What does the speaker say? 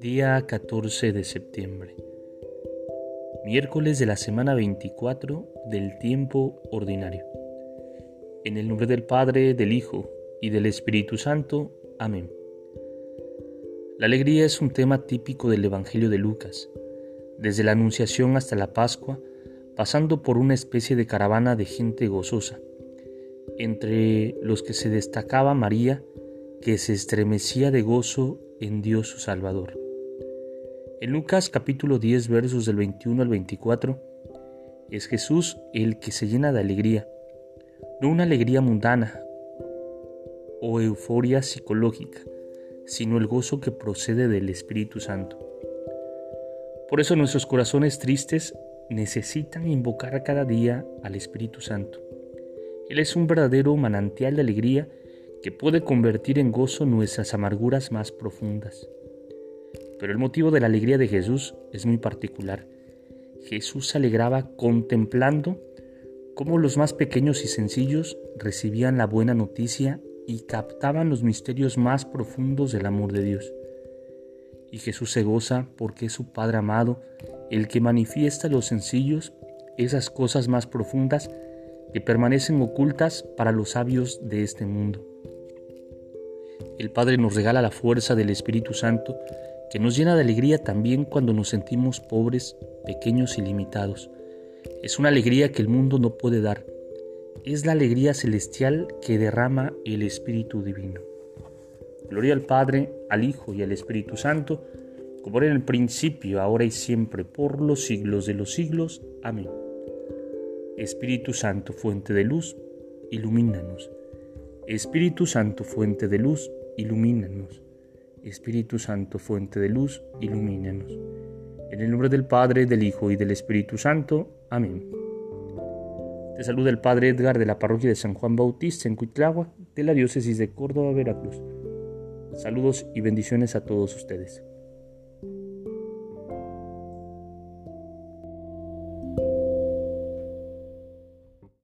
Día 14 de septiembre. Miércoles de la semana 24 del tiempo ordinario. En el nombre del Padre, del Hijo y del Espíritu Santo. Amén. La alegría es un tema típico del Evangelio de Lucas, desde la Anunciación hasta la Pascua, pasando por una especie de caravana de gente gozosa, entre los que se destacaba María, que se estremecía de gozo en Dios su Salvador. En Lucas capítulo 10 versos del 21 al 24, es Jesús el que se llena de alegría, no una alegría mundana o euforia psicológica, sino el gozo que procede del Espíritu Santo. Por eso nuestros corazones tristes necesitan invocar cada día al Espíritu Santo. Él es un verdadero manantial de alegría que puede convertir en gozo nuestras amarguras más profundas. Pero el motivo de la alegría de Jesús es muy particular. Jesús se alegraba contemplando cómo los más pequeños y sencillos recibían la buena noticia y captaban los misterios más profundos del amor de Dios. Y Jesús se goza porque es su Padre amado el que manifiesta los sencillos esas cosas más profundas que permanecen ocultas para los sabios de este mundo. El Padre nos regala la fuerza del Espíritu Santo que nos llena de alegría también cuando nos sentimos pobres, pequeños y limitados. Es una alegría que el mundo no puede dar. Es la alegría celestial que derrama el Espíritu Divino. Gloria al Padre, al Hijo y al Espíritu Santo, como era en el principio, ahora y siempre, por los siglos de los siglos. Amén. Espíritu Santo, fuente de luz, ilumínanos. Espíritu Santo, fuente de luz, ilumínanos. Espíritu Santo, fuente de luz, ilumínanos. En el nombre del Padre, del Hijo y del Espíritu Santo. Amén. Te saluda el Padre Edgar de la parroquia de San Juan Bautista en Cuitlagua, de la diócesis de Córdoba, Veracruz. Saludos y bendiciones a todos ustedes.